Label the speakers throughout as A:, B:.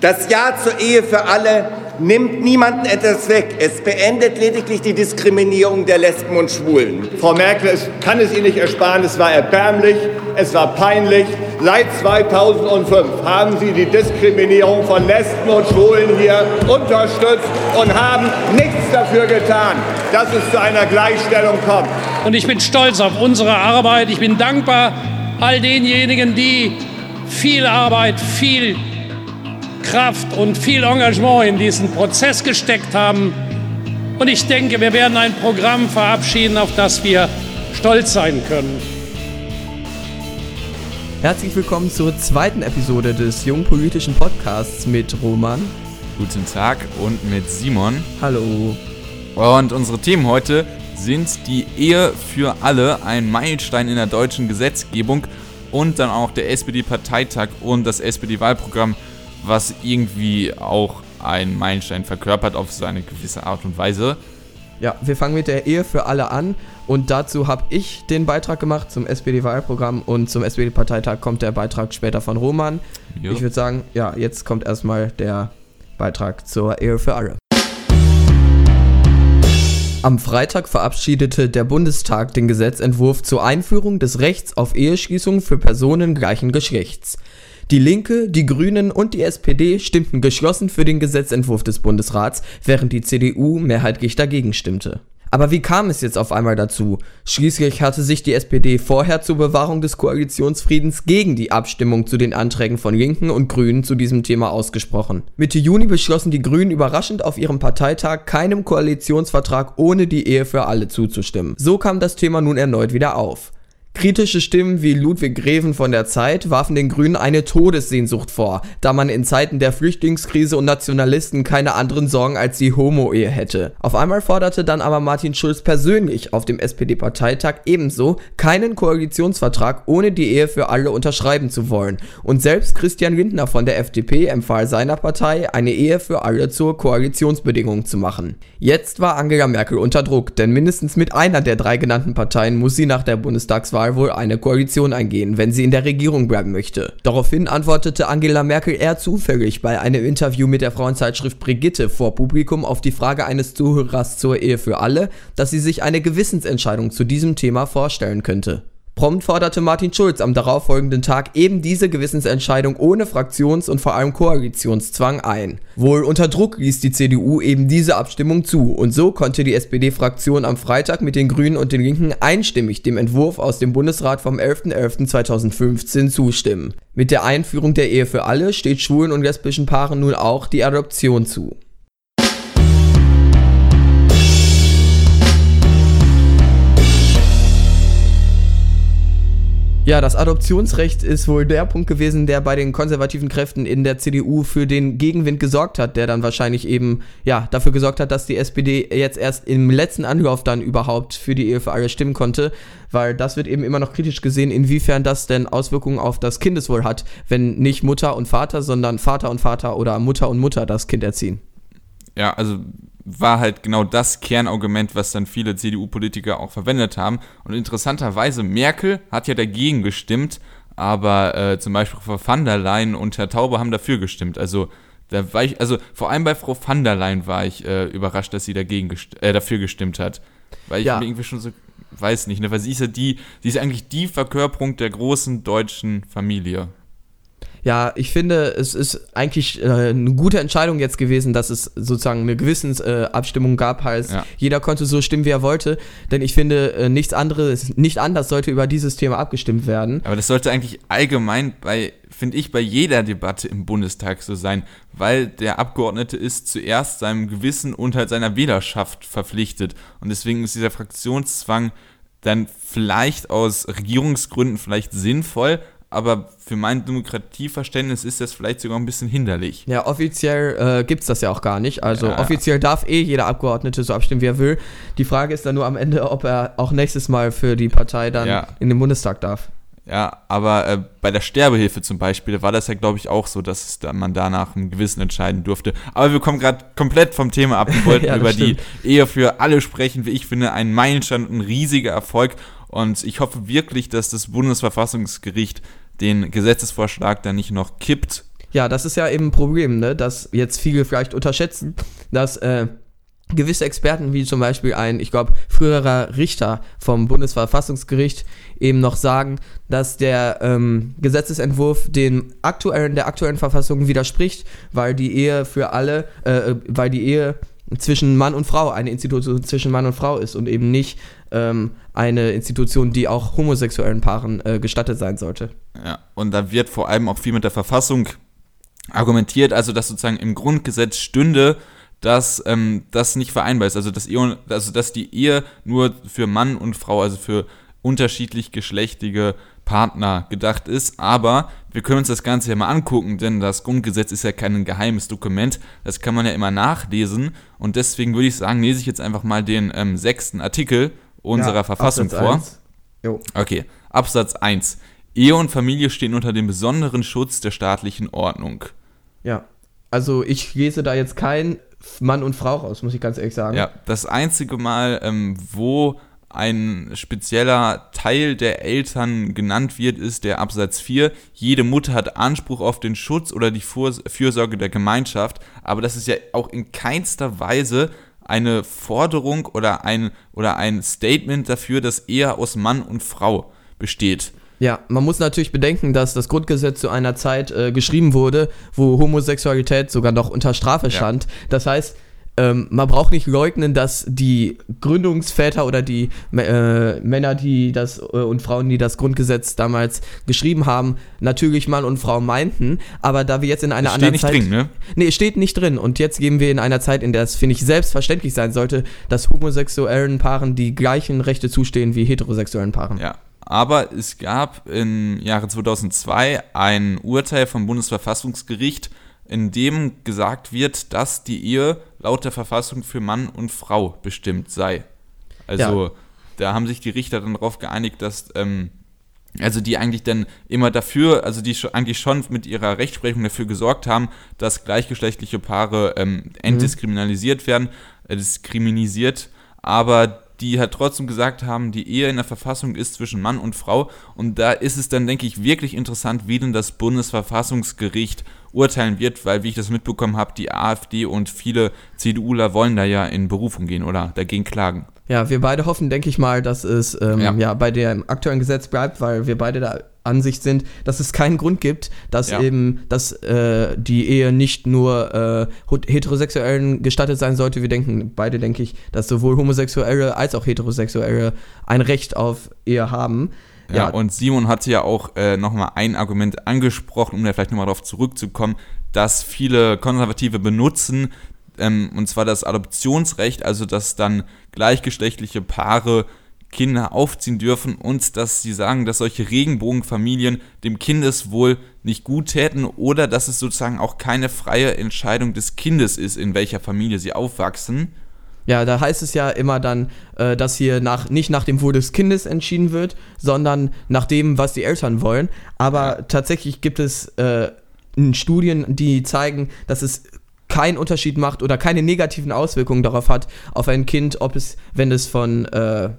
A: Das Ja zur Ehe für alle nimmt niemanden etwas weg. Es beendet lediglich die Diskriminierung der Lesben und Schwulen.
B: Frau Merkel, es kann es Ihnen nicht ersparen, es war erbärmlich, es war peinlich. Seit 2005 haben Sie die Diskriminierung von Lesben und Schwulen hier unterstützt und haben nichts dafür getan, dass es zu einer Gleichstellung kommt.
C: Und ich bin stolz auf unsere Arbeit. Ich bin dankbar all denjenigen, die viel Arbeit, viel Kraft und viel Engagement in diesen Prozess gesteckt haben. Und ich denke, wir werden ein Programm verabschieden, auf das wir stolz sein können.
D: Herzlich willkommen zur zweiten Episode des Jungpolitischen Podcasts mit Roman.
E: Guten Tag und mit Simon.
D: Hallo.
E: Und unsere Themen heute sind die Ehe für alle, ein Meilenstein in der deutschen Gesetzgebung und dann auch der SPD-Parteitag und das SPD-Wahlprogramm was irgendwie auch einen Meilenstein verkörpert auf seine gewisse Art und Weise.
D: Ja, wir fangen mit der Ehe für alle an und dazu habe ich den Beitrag gemacht zum SPD-Wahlprogramm und zum SPD-Parteitag kommt der Beitrag später von Roman. Jo. Ich würde sagen, ja, jetzt kommt erstmal der Beitrag zur Ehe für alle. Am Freitag verabschiedete der Bundestag den Gesetzentwurf zur Einführung des Rechts auf Eheschließung für Personen gleichen Geschlechts. Die Linke, die Grünen und die SPD stimmten geschlossen für den Gesetzentwurf des Bundesrats, während die CDU mehrheitlich dagegen stimmte. Aber wie kam es jetzt auf einmal dazu? Schließlich hatte sich die SPD vorher zur Bewahrung des Koalitionsfriedens gegen die Abstimmung zu den Anträgen von Linken und Grünen zu diesem Thema ausgesprochen. Mitte Juni beschlossen die Grünen überraschend auf ihrem Parteitag keinem Koalitionsvertrag ohne die Ehe für alle zuzustimmen. So kam das Thema nun erneut wieder auf. Kritische Stimmen wie Ludwig Greven von der Zeit warfen den Grünen eine Todessehnsucht vor, da man in Zeiten der Flüchtlingskrise und Nationalisten keine anderen Sorgen als die Homo-Ehe hätte. Auf einmal forderte dann aber Martin Schulz persönlich auf dem SPD-Parteitag ebenso, keinen Koalitionsvertrag ohne die Ehe für alle unterschreiben zu wollen. Und selbst Christian Lindner von der FDP empfahl seiner Partei, eine Ehe für alle zur Koalitionsbedingung zu machen. Jetzt war Angela Merkel unter Druck, denn mindestens mit einer der drei genannten Parteien muss sie nach der Bundestagswahl Wohl eine Koalition eingehen, wenn sie in der Regierung bleiben möchte. Daraufhin antwortete Angela Merkel eher zufällig bei einem Interview mit der Frauenzeitschrift Brigitte vor Publikum auf die Frage eines Zuhörers zur Ehe für alle, dass sie sich eine Gewissensentscheidung zu diesem Thema vorstellen könnte. Prompt forderte Martin Schulz am darauffolgenden Tag eben diese Gewissensentscheidung ohne Fraktions- und vor allem Koalitionszwang ein. Wohl unter Druck ließ die CDU eben diese Abstimmung zu und so konnte die SPD-Fraktion am Freitag mit den Grünen und den Linken einstimmig dem Entwurf aus dem Bundesrat vom 11.11.2015 zustimmen. Mit der Einführung der Ehe für alle steht schwulen und lesbischen Paaren nun auch die Adoption zu. Ja, das Adoptionsrecht ist wohl der Punkt gewesen, der bei den konservativen Kräften in der CDU für den Gegenwind gesorgt hat, der dann wahrscheinlich eben ja dafür gesorgt hat, dass die SPD jetzt erst im letzten Anlauf dann überhaupt für die Ehe für alle stimmen konnte, weil das wird eben immer noch kritisch gesehen, inwiefern das denn Auswirkungen auf das Kindeswohl hat, wenn nicht Mutter und Vater, sondern Vater und Vater oder Mutter und Mutter das Kind erziehen.
E: Ja, also war halt genau das Kernargument, was dann viele CDU-Politiker auch verwendet haben. Und interessanterweise, Merkel hat ja dagegen gestimmt, aber äh, zum Beispiel Frau van der Leyen und Herr Taube haben dafür gestimmt. Also da war ich, also vor allem bei Frau van der Leyen war ich äh, überrascht, dass sie dagegen gest äh, dafür gestimmt hat. Weil ich ja. mir irgendwie schon so, weiß nicht, ne, weil sie ist ja die, sie ist eigentlich die Verkörperung der großen deutschen Familie
D: ja, ich finde, es ist eigentlich äh, eine gute Entscheidung jetzt gewesen, dass es sozusagen eine Gewissensabstimmung äh, gab, heißt, ja. jeder konnte so stimmen, wie er wollte, denn ich finde, äh, nichts anderes, nicht anders sollte über dieses Thema abgestimmt werden.
E: Aber das sollte eigentlich allgemein bei, finde ich, bei jeder Debatte im Bundestag so sein, weil der Abgeordnete ist zuerst seinem Gewissen und halt seiner Wählerschaft verpflichtet und deswegen ist dieser Fraktionszwang dann vielleicht aus Regierungsgründen vielleicht sinnvoll, aber für mein Demokratieverständnis ist das vielleicht sogar ein bisschen hinderlich.
D: Ja, offiziell äh, gibt es das ja auch gar nicht. Also ja. offiziell darf eh jeder Abgeordnete so abstimmen, wie er will. Die Frage ist dann nur am Ende, ob er auch nächstes Mal für die Partei dann ja. in den Bundestag darf.
E: Ja, aber äh, bei der Sterbehilfe zum Beispiel war das ja, glaube ich, auch so, dass da, man danach ein Gewissen entscheiden durfte. Aber wir kommen gerade komplett vom Thema ab. Wir wollten ja, über stimmt. die Ehe für alle sprechen, wie ich finde, ein Meilenstein, ein riesiger Erfolg. Und ich hoffe wirklich, dass das Bundesverfassungsgericht den Gesetzesvorschlag dann nicht noch kippt
D: Ja, das ist ja eben ein Problem, ne? dass jetzt viele vielleicht unterschätzen, dass äh, gewisse Experten, wie zum Beispiel ein, ich glaube, früherer Richter vom Bundesverfassungsgericht, eben noch sagen, dass der ähm, Gesetzesentwurf den aktuellen, der aktuellen Verfassung widerspricht, weil die Ehe für alle, äh, weil die Ehe zwischen Mann und Frau eine Institution zwischen Mann und Frau ist und eben nicht ähm, eine Institution, die auch homosexuellen Paaren äh, gestattet sein sollte.
E: Ja, und da wird vor allem auch viel mit der Verfassung argumentiert, also dass sozusagen im Grundgesetz stünde, dass ähm, das nicht vereinbar ist, also dass, Ehe, also dass die Ehe nur für Mann und Frau, also für unterschiedlich geschlechtige Partner gedacht ist, aber wir können uns das Ganze ja mal angucken, denn das Grundgesetz ist ja kein geheimes Dokument, das kann man ja immer nachlesen. Und deswegen würde ich sagen, lese ich jetzt einfach mal den ähm, sechsten Artikel unserer ja, Verfassung
D: Absatz
E: vor. Okay, Absatz 1. Ehe und Familie stehen unter dem besonderen Schutz der staatlichen Ordnung.
D: Ja, also ich lese da jetzt kein Mann und Frau raus, muss ich ganz ehrlich sagen.
E: Ja, das einzige Mal, ähm, wo ein spezieller Teil der Eltern genannt wird, ist der Absatz 4. Jede Mutter hat Anspruch auf den Schutz oder die Fürsorge der Gemeinschaft, aber das ist ja auch in keinster Weise eine Forderung oder ein, oder ein Statement dafür, dass Ehe aus Mann und Frau besteht.
D: Ja, man muss natürlich bedenken, dass das Grundgesetz zu einer Zeit äh, geschrieben wurde, wo Homosexualität sogar noch unter Strafe stand. Ja. Das heißt, ähm, man braucht nicht leugnen, dass die Gründungsväter oder die äh, Männer, die das äh, und Frauen, die das Grundgesetz damals geschrieben haben, natürlich Mann und Frau meinten. Aber da wir jetzt in einer anderen
E: steht nicht Drin, ne?
D: Nee, steht nicht drin. Und jetzt geben wir in einer Zeit, in der es, finde ich, selbstverständlich sein sollte, dass homosexuellen Paaren die gleichen Rechte zustehen wie heterosexuellen Paaren.
E: Ja. Aber es gab im Jahre 2002 ein Urteil vom Bundesverfassungsgericht, in dem gesagt wird, dass die Ehe laut der Verfassung für Mann und Frau bestimmt sei. Also ja. da haben sich die Richter dann darauf geeinigt, dass ähm, also die eigentlich dann immer dafür, also die eigentlich schon mit ihrer Rechtsprechung dafür gesorgt haben, dass gleichgeschlechtliche Paare ähm, entdiskriminalisiert mhm. werden, äh, diskriminisiert, aber die halt trotzdem gesagt haben, die Ehe in der Verfassung ist zwischen Mann und Frau. Und da ist es dann, denke ich, wirklich interessant, wie denn das Bundesverfassungsgericht urteilen wird, weil, wie ich das mitbekommen habe, die AfD und viele CDUler wollen da ja in Berufung gehen oder dagegen klagen.
D: Ja, wir beide hoffen, denke ich mal, dass es ähm, ja. ja. bei dem aktuellen Gesetz bleibt, weil wir beide der Ansicht sind, dass es keinen Grund gibt, dass ja. eben, dass äh, die Ehe nicht nur äh, Heterosexuellen gestattet sein sollte. Wir denken, beide denke ich, dass sowohl Homosexuelle als auch Heterosexuelle ein Recht auf Ehe haben.
E: Ja, ja, und Simon hatte ja auch äh, nochmal ein Argument angesprochen, um da vielleicht nochmal darauf zurückzukommen, dass viele Konservative benutzen, ähm, und zwar das Adoptionsrecht, also dass dann gleichgeschlechtliche Paare Kinder aufziehen dürfen und dass sie sagen, dass solche Regenbogenfamilien dem Kindeswohl nicht gut täten oder dass es sozusagen auch keine freie Entscheidung des Kindes ist, in welcher Familie sie aufwachsen.
D: Ja, da heißt es ja immer dann, äh, dass hier nach, nicht nach dem Wohl des Kindes entschieden wird, sondern nach dem, was die Eltern wollen. Aber tatsächlich gibt es äh, Studien, die zeigen, dass es keinen Unterschied macht oder keine negativen Auswirkungen darauf hat, auf ein Kind, ob es, wenn es von äh,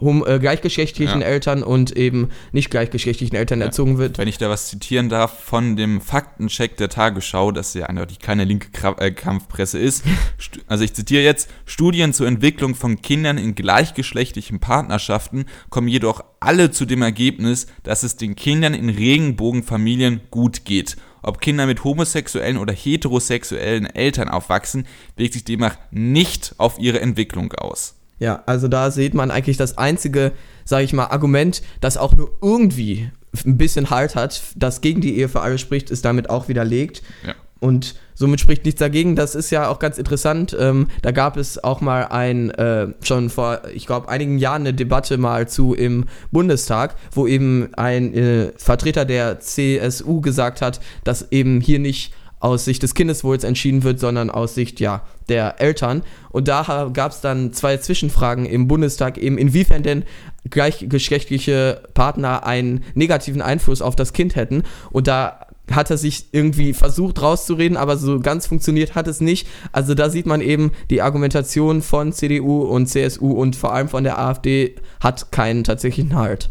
D: hom äh, gleichgeschlechtlichen ja. Eltern und eben nicht gleichgeschlechtlichen Eltern ja. erzogen wird.
E: Wenn ich da was zitieren darf von dem Faktencheck der Tagesschau, das ja eindeutig keine linke Kra äh, Kampfpresse ist. also ich zitiere jetzt, Studien zur Entwicklung von Kindern in gleichgeschlechtlichen Partnerschaften kommen jedoch alle zu dem Ergebnis, dass es den Kindern in Regenbogenfamilien gut geht. Ob Kinder mit homosexuellen oder heterosexuellen Eltern aufwachsen, wirkt sich demnach nicht auf ihre Entwicklung aus.
D: Ja, also da sieht man eigentlich das einzige, sage ich mal, Argument, das auch nur irgendwie ein bisschen Halt hat, das gegen die Ehe für alle spricht, ist damit auch widerlegt. Ja. Und somit spricht nichts dagegen. Das ist ja auch ganz interessant. Ähm, da gab es auch mal ein, äh, schon vor, ich glaube, einigen Jahren eine Debatte mal zu im Bundestag, wo eben ein äh, Vertreter der CSU gesagt hat, dass eben hier nicht aus Sicht des Kindeswohls entschieden wird, sondern aus Sicht ja der Eltern. Und da gab es dann zwei Zwischenfragen im Bundestag, eben inwiefern denn gleichgeschlechtliche Partner einen negativen Einfluss auf das Kind hätten. Und da hat er sich irgendwie versucht rauszureden, aber so ganz funktioniert hat es nicht. Also da sieht man eben, die Argumentation von CDU und CSU und vor allem von der AfD hat keinen tatsächlichen Halt.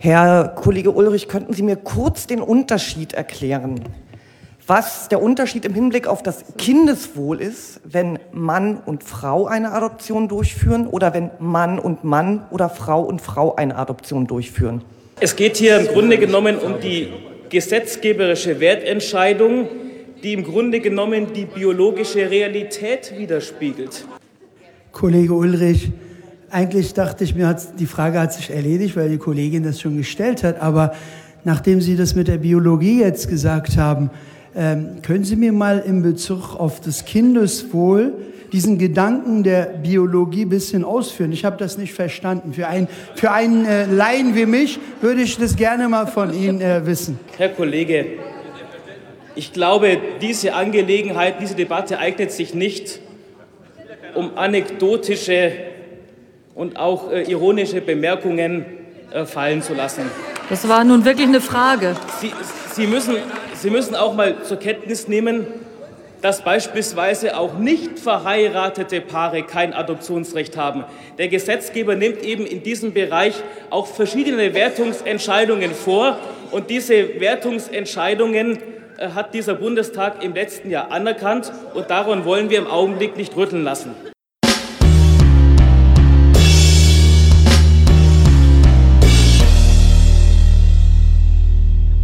F: Herr Kollege Ulrich, könnten Sie mir kurz den Unterschied erklären, was der Unterschied im Hinblick auf das Kindeswohl ist, wenn Mann und Frau eine Adoption durchführen oder wenn Mann und Mann oder Frau und Frau eine Adoption durchführen?
G: Es geht hier im Grunde genommen um die gesetzgeberische Wertentscheidung, die im Grunde genommen die biologische Realität widerspiegelt.
H: Kollege Ulrich, eigentlich dachte ich mir, die Frage hat sich erledigt, weil die Kollegin das schon gestellt hat. Aber nachdem Sie das mit der Biologie jetzt gesagt haben, ähm, können Sie mir mal in Bezug auf das Kindeswohl diesen Gedanken der Biologie ein bisschen ausführen? Ich habe das nicht verstanden. Für einen, für einen äh, Laien wie mich würde ich das gerne mal von Ihnen äh, wissen.
G: Herr Kollege, ich glaube, diese Angelegenheit, diese Debatte eignet sich nicht, um anekdotische und auch äh, ironische Bemerkungen äh, fallen zu lassen.
I: Das war nun wirklich eine Frage.
G: Sie, Sie, müssen, Sie müssen auch mal zur Kenntnis nehmen, dass beispielsweise auch nicht verheiratete Paare kein Adoptionsrecht haben. Der Gesetzgeber nimmt eben in diesem Bereich auch verschiedene Wertungsentscheidungen vor und diese Wertungsentscheidungen äh, hat dieser Bundestag im letzten Jahr anerkannt und daran wollen wir im Augenblick nicht rütteln lassen.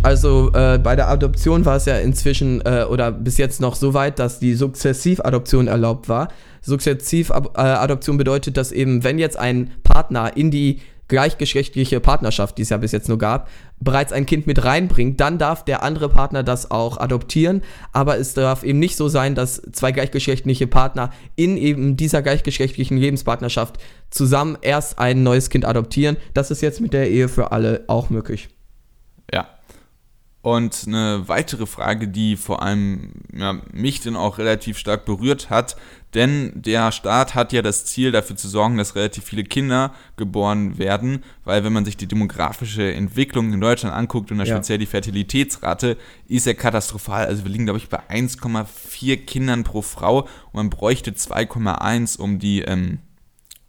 D: Also äh, bei der Adoption war es ja inzwischen äh, oder bis jetzt noch so weit, dass die Sukzessivadoption erlaubt war. Sukzessivadoption bedeutet, dass eben, wenn jetzt ein Partner in die gleichgeschlechtliche Partnerschaft, die es ja bis jetzt nur gab, bereits ein Kind mit reinbringt, dann darf der andere Partner das auch adoptieren. Aber es darf eben nicht so sein, dass zwei gleichgeschlechtliche Partner in eben dieser gleichgeschlechtlichen Lebenspartnerschaft zusammen erst ein neues Kind adoptieren. Das ist jetzt mit der Ehe für alle auch möglich.
E: Ja, und eine weitere Frage, die vor allem ja, mich dann auch relativ stark berührt hat, denn der Staat hat ja das Ziel, dafür zu sorgen, dass relativ viele Kinder geboren werden, weil wenn man sich die demografische Entwicklung in Deutschland anguckt und ja. speziell die Fertilitätsrate, ist ja katastrophal. Also wir liegen, glaube ich, bei 1,4 Kindern pro Frau und man bräuchte 2,1, um die ähm,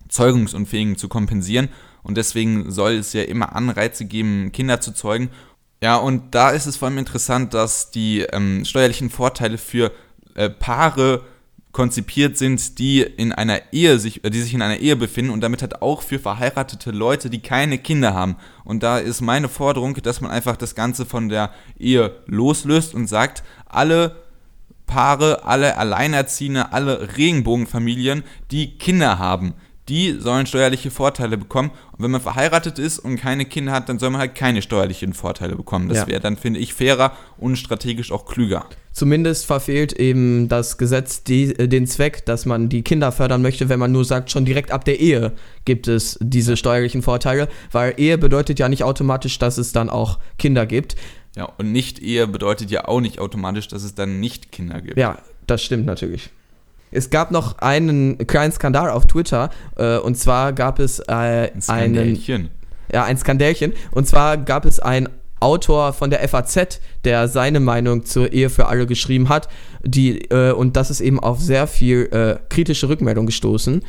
E: Zeugungsunfähigen zu kompensieren. Und deswegen soll es ja immer Anreize geben, Kinder zu zeugen. Ja, und da ist es vor allem interessant, dass die ähm, steuerlichen Vorteile für äh, Paare konzipiert sind, die in einer Ehe sich, äh, die sich in einer Ehe befinden und damit halt auch für verheiratete Leute, die keine Kinder haben. Und da ist meine Forderung, dass man einfach das Ganze von der Ehe loslöst und sagt, alle Paare, alle Alleinerziehende, alle Regenbogenfamilien, die Kinder haben, die sollen steuerliche Vorteile bekommen. Und wenn man verheiratet ist und keine Kinder hat, dann soll man halt keine steuerlichen Vorteile bekommen. Das ja. wäre dann, finde ich, fairer und strategisch auch klüger.
D: Zumindest verfehlt eben das Gesetz die, äh, den Zweck, dass man die Kinder fördern möchte, wenn man nur sagt, schon direkt ab der Ehe gibt es diese steuerlichen Vorteile, weil Ehe bedeutet ja nicht automatisch, dass es dann auch Kinder gibt.
E: Ja, und nicht Ehe bedeutet ja auch nicht automatisch, dass es dann nicht Kinder gibt.
D: Ja, das stimmt natürlich. Es gab noch einen kleinen Skandal auf Twitter äh, und zwar gab es äh, ein einen. Ja, ein Skandälchen. Und zwar gab es einen Autor von der FAZ, der seine Meinung zur Ehe für alle geschrieben hat, die, äh, und das ist eben auf sehr viel äh, kritische Rückmeldung gestoßen.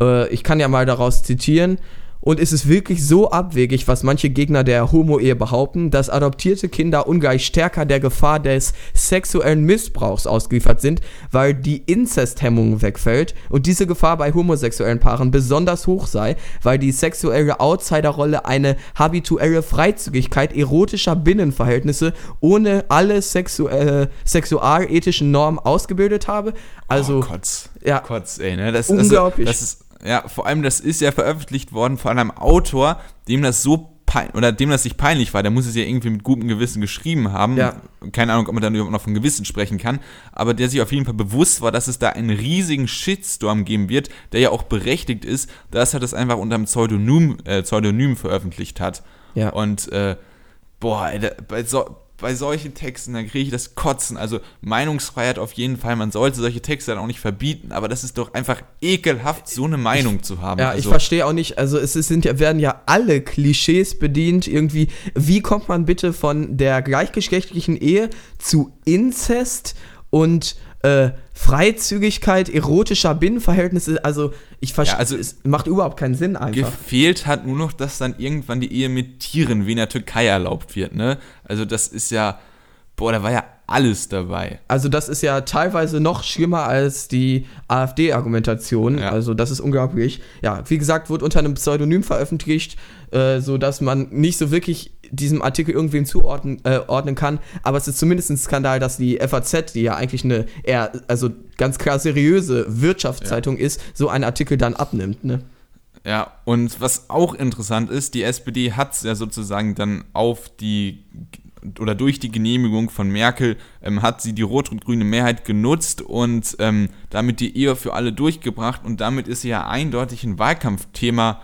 D: Äh, ich kann ja mal daraus zitieren. Und ist es wirklich so abwegig, was manche Gegner der Homo-Ehe behaupten, dass adoptierte Kinder ungleich stärker der Gefahr des sexuellen Missbrauchs ausgeliefert sind, weil die Inzesthemmung wegfällt und diese Gefahr bei homosexuellen Paaren besonders hoch sei, weil die sexuelle Outsiderrolle eine habituelle Freizügigkeit erotischer Binnenverhältnisse ohne alle sexuelle, sexualethischen Normen ausgebildet habe? Also,
E: oh, Kotz. Ja, Kotz, ey, ne? Das,
D: unglaublich.
E: Das, das ist ja, vor allem, das ist ja veröffentlicht worden von einem Autor, dem das so oder dem das nicht peinlich war, der muss es ja irgendwie mit gutem Gewissen geschrieben haben. Ja. Keine Ahnung, ob man dann überhaupt noch von Gewissen sprechen kann, aber der sich auf jeden Fall bewusst war, dass es da einen riesigen Shitstorm geben wird, der ja auch berechtigt ist, dass er das einfach unter einem Pseudonym, äh, Pseudonym veröffentlicht hat. Ja. Und äh, boah, ey, bei so, bei solchen Texten, dann kriege ich das Kotzen. Also Meinungsfreiheit auf jeden Fall. Man sollte solche Texte dann auch nicht verbieten, aber das ist doch einfach ekelhaft, so eine Meinung
D: ich,
E: zu haben.
D: Ja,
E: also,
D: ich verstehe auch nicht. Also es sind werden ja alle Klischees bedient. Irgendwie, wie kommt man bitte von der gleichgeschlechtlichen Ehe zu Inzest und äh, Freizügigkeit erotischer Binnenverhältnisse. Also ich verstehe,
E: Ja, also-
D: es macht überhaupt keinen Sinn einfach.
E: Gefehlt hat nur noch, dass dann irgendwann die Ehe mit Tieren wie in der Türkei erlaubt wird, ne? Also das ist ja, boah, da war ja alles dabei.
D: Also das ist ja teilweise noch schlimmer als die AfD-Argumentation.
E: Ja.
D: Also das ist unglaublich. Ja, wie gesagt, wurde unter einem Pseudonym veröffentlicht, äh, so dass man nicht so wirklich diesem Artikel irgendwem zuordnen äh, ordnen kann. Aber es ist zumindest ein Skandal, dass die FAZ, die ja eigentlich eine eher, also ganz klar seriöse Wirtschaftszeitung ist, so einen Artikel dann abnimmt. Ne?
E: Ja, und was auch interessant ist, die SPD hat es ja sozusagen dann auf die oder durch die Genehmigung von Merkel ähm, hat sie die rot und grüne Mehrheit genutzt und ähm, damit die Ehe für alle durchgebracht und damit ist sie ja eindeutig ein Wahlkampfthema,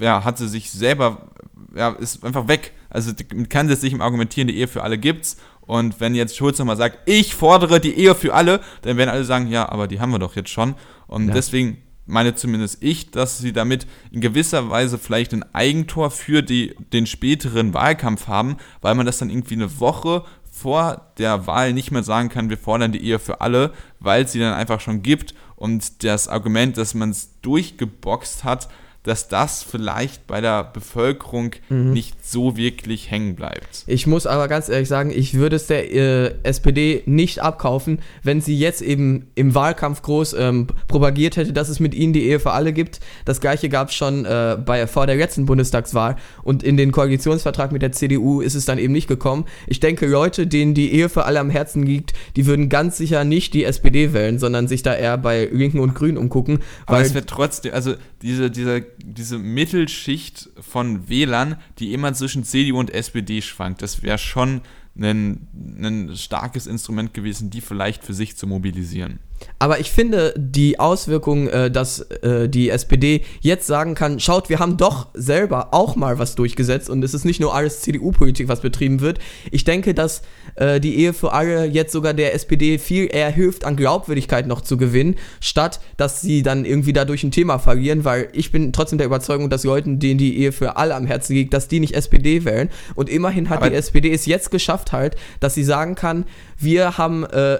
E: ja, hat sie sich selber, ja, ist einfach weg. Also man kann das nicht im Argumentieren, die Ehe für alle gibt's. Und wenn jetzt Schulz nochmal sagt, ich fordere die Ehe für alle, dann werden alle sagen, ja, aber die haben wir doch jetzt schon. Und
D: Ja.
E: deswegen meine zumindest ich, dass sie damit in gewisser Weise vielleicht ein Eigentor für die, den späteren Wahlkampf haben, weil man das dann irgendwie eine Woche vor der Wahl nicht mehr sagen kann, wir fordern die Ehe für alle, weil es sie dann einfach schon gibt. Und das Argument, dass man es durchgeboxt hat, dass das vielleicht bei der Bevölkerung nicht so wirklich hängen bleibt.
D: Ich muss aber ganz ehrlich sagen, ich würde es der äh, SPD nicht abkaufen, wenn sie jetzt eben im Wahlkampf groß ähm, propagiert hätte, dass es mit ihnen die Ehe für alle gibt. Das gleiche gab es schon äh, bei, vor der letzten Bundestagswahl und in den Koalitionsvertrag mit der CDU ist es dann eben nicht gekommen. Ich denke, Leute, denen die Ehe für alle am Herzen liegt, die würden ganz sicher nicht die SPD wählen, sondern sich da eher bei Linken und Grünen umgucken.
E: Aber
D: weil
E: es wird trotzdem, also diese, diese, diese Mittelschicht von Wählern, die immer zwischen CDU und SPD schwankt, das wäre schon ein, ein starkes Instrument gewesen, die vielleicht für sich zu mobilisieren.
D: Aber ich finde die Auswirkung, äh, dass äh, die SPD jetzt sagen kann, schaut, wir haben doch selber auch mal was durchgesetzt und es ist nicht nur alles CDU-Politik, was betrieben wird. Ich denke, dass äh, die Ehe für alle jetzt sogar der SPD viel eher hilft, an Glaubwürdigkeit noch zu gewinnen, statt dass sie dann irgendwie dadurch ein Thema verlieren, weil ich bin trotzdem der Überzeugung, dass Leuten, denen die Ehe für alle am Herzen liegt, dass die nicht SPD wählen. Und immerhin hat
E: Aber-
D: die SPD es jetzt geschafft halt, dass sie sagen kann, wir haben äh,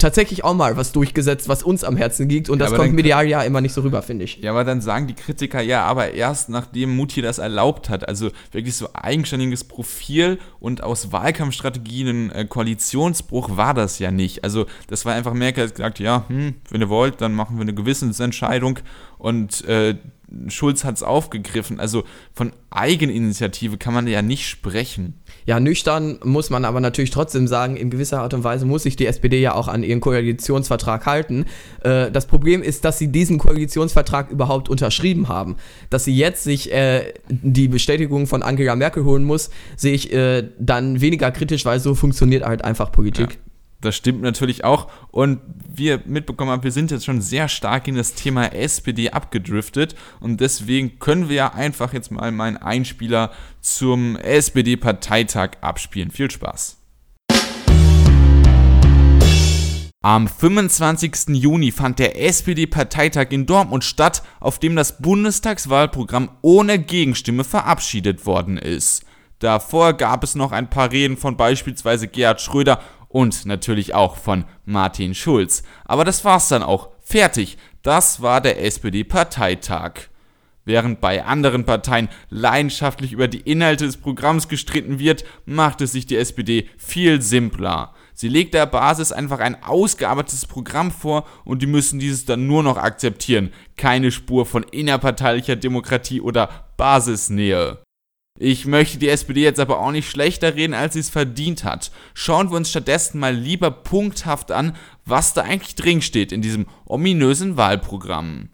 D: tatsächlich auch mal was durchgesetzt, was uns am Herzen liegt. Und das kommt medial ja immer nicht so rüber, finde ich.
E: Ja, aber dann sagen die Kritiker, ja, aber erst nachdem Mutti das erlaubt hat, also wirklich so eigenständiges Profil und aus Wahlkampfstrategien ein äh, Koalitionsbruch war das ja nicht. Also das war einfach Merkel hat gesagt, ja, hm, wenn ihr wollt, dann machen wir eine Gewissensentscheidung und äh, Schulz hat es aufgegriffen. Also von Eigeninitiative kann man ja nicht sprechen.
D: Ja, nüchtern muss man aber natürlich trotzdem sagen, in gewisser Art und Weise muss sich die SPD ja auch an ihren Koalitionsvertrag halten. Äh, das Problem ist, dass sie diesen Koalitionsvertrag überhaupt unterschrieben haben. Dass sie jetzt sich äh, die Bestätigung von Angela Merkel holen muss, sehe ich äh, dann weniger kritisch, weil so funktioniert halt einfach Politik.
E: Das stimmt natürlich auch. Und wie ihr mitbekommen habt, wir sind jetzt schon sehr stark in das Thema SPD abgedriftet. Und deswegen können wir ja einfach jetzt mal meinen Einspieler zum SPD-Parteitag abspielen. Viel Spaß. Am 25. Juni fand der SPD-Parteitag in Dortmund statt, auf dem das Bundestagswahlprogramm ohne Gegenstimme verabschiedet worden ist. Davor gab es noch ein paar Reden von beispielsweise Gerhard Schröder und natürlich auch von Martin Schulz. Aber das war's dann auch. Fertig. Das war der SPD-Parteitag. Während bei anderen Parteien leidenschaftlich über die Inhalte des Programms gestritten wird, macht es sich die SPD viel simpler. Sie legt der Basis einfach ein ausgearbeitetes Programm vor und die müssen dieses dann nur noch akzeptieren. Keine Spur von innerparteilicher Demokratie oder Basisnähe. Ich möchte die SPD jetzt aber auch nicht schlechter reden, als sie es verdient hat. Schauen wir uns stattdessen mal lieber punkthaft an, was da eigentlich drin steht in diesem ominösen Wahlprogramm.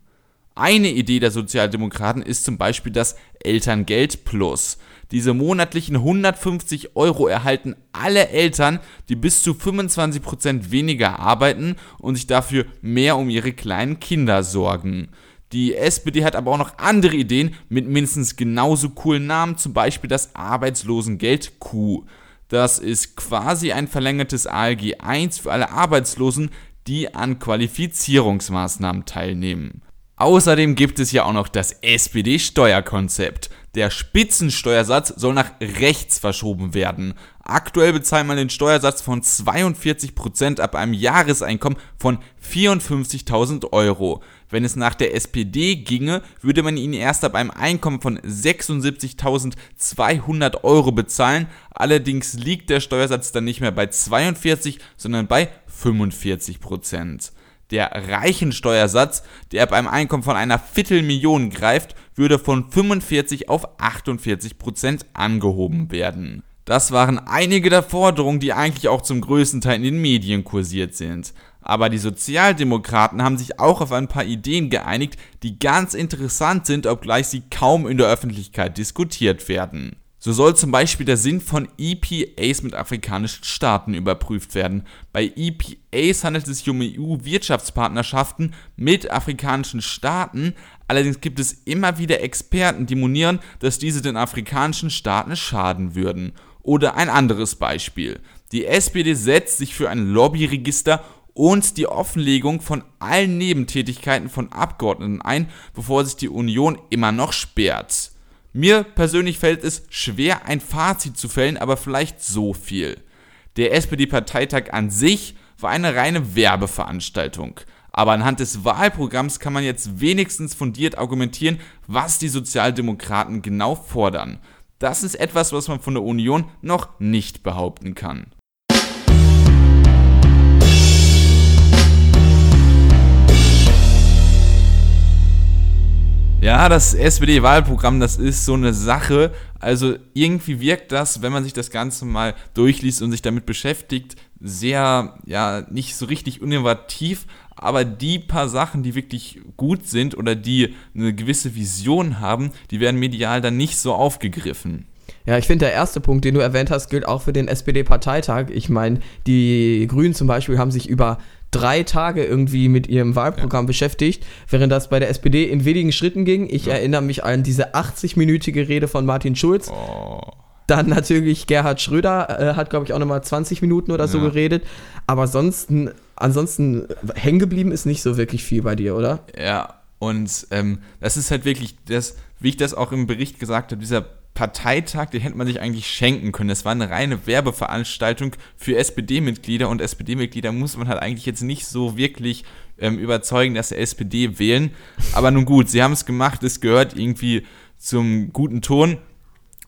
E: Eine Idee der Sozialdemokraten ist zum Beispiel das Elterngeld Plus. Diese monatlichen 150 Euro erhalten alle Eltern, die bis zu 25% weniger arbeiten und sich dafür mehr um ihre kleinen Kinder sorgen. Die SPD hat aber auch noch andere Ideen mit mindestens genauso coolen Namen, zum Beispiel das Arbeitslosengeld Q. Das ist quasi ein verlängertes ALG 1 für alle Arbeitslosen, die an Qualifizierungsmaßnahmen teilnehmen. Außerdem gibt es ja auch noch das SPD-Steuerkonzept. Der Spitzensteuersatz soll nach rechts verschoben werden. Aktuell bezahlt man den Steuersatz von 42% ab einem Jahreseinkommen von 54.000 Euro. Wenn es nach der SPD ginge, würde man ihn erst ab einem Einkommen von 76.200 Euro bezahlen. Allerdings liegt der Steuersatz dann nicht mehr bei 42, sondern bei 45% Der Reichensteuersatz, der ab einem Einkommen von einer Viertelmillion greift, würde von 45 auf 48% angehoben werden. Das waren einige der Forderungen, die eigentlich auch zum größten Teil in den Medien kursiert sind. Aber die Sozialdemokraten haben sich auch auf ein paar Ideen geeinigt, die ganz interessant sind, obgleich sie kaum in der Öffentlichkeit diskutiert werden. So soll zum Beispiel der Sinn von EPAs mit afrikanischen Staaten überprüft werden. Bei EPAs handelt es sich um EU-Wirtschaftspartnerschaften mit afrikanischen Staaten, allerdings gibt es immer wieder Experten, die monieren, dass diese den afrikanischen Staaten schaden würden. Oder ein anderes Beispiel. Die SPD setzt sich für ein Lobbyregister und die Offenlegung von allen Nebentätigkeiten von Abgeordneten ein, bevor sich die Union immer noch sperrt. Mir persönlich fällt es schwer, ein Fazit zu fällen, aber vielleicht so viel. Der SPD-Parteitag an sich war eine reine Werbeveranstaltung. Aber anhand des Wahlprogramms kann man jetzt wenigstens fundiert argumentieren, was die Sozialdemokraten genau fordern. Das ist etwas, was man von der Union noch nicht behaupten kann. Ja, das SPD-Wahlprogramm, das ist so eine Sache. Also irgendwie wirkt das, wenn man sich das Ganze mal durchliest und sich damit beschäftigt, sehr, ja, nicht so richtig innovativ, aber die paar Sachen, die wirklich gut sind oder die eine gewisse Vision haben, die werden medial dann nicht so aufgegriffen.
D: Ja, ich finde, der erste Punkt, den du erwähnt hast, gilt auch für den SPD-Parteitag. Ich meine, die Grünen zum Beispiel haben sich über drei Tage irgendwie mit ihrem Wahlprogramm ja. beschäftigt, während das bei der SPD in wenigen Schritten ging. Ich ja. erinnere mich an diese 80-minütige Rede von Martin Schulz. Oh. Dann natürlich Gerhard Schröder äh, hat, glaube ich, auch nochmal 20 Minuten oder so ja. geredet. Aber ansonsten, ansonsten hängen geblieben ist nicht so wirklich viel bei dir, oder?
E: Ja, und ähm, das ist halt wirklich das, wie ich das auch im Bericht gesagt habe, dieser Parteitag, den hätte man sich eigentlich schenken können. Das war eine reine Werbeveranstaltung für SPD-Mitglieder und SPD-Mitglieder muss man halt eigentlich jetzt nicht so wirklich ähm, überzeugen, dass sie SPD wählen. Aber nun gut, sie haben es gemacht, es gehört irgendwie zum guten Ton.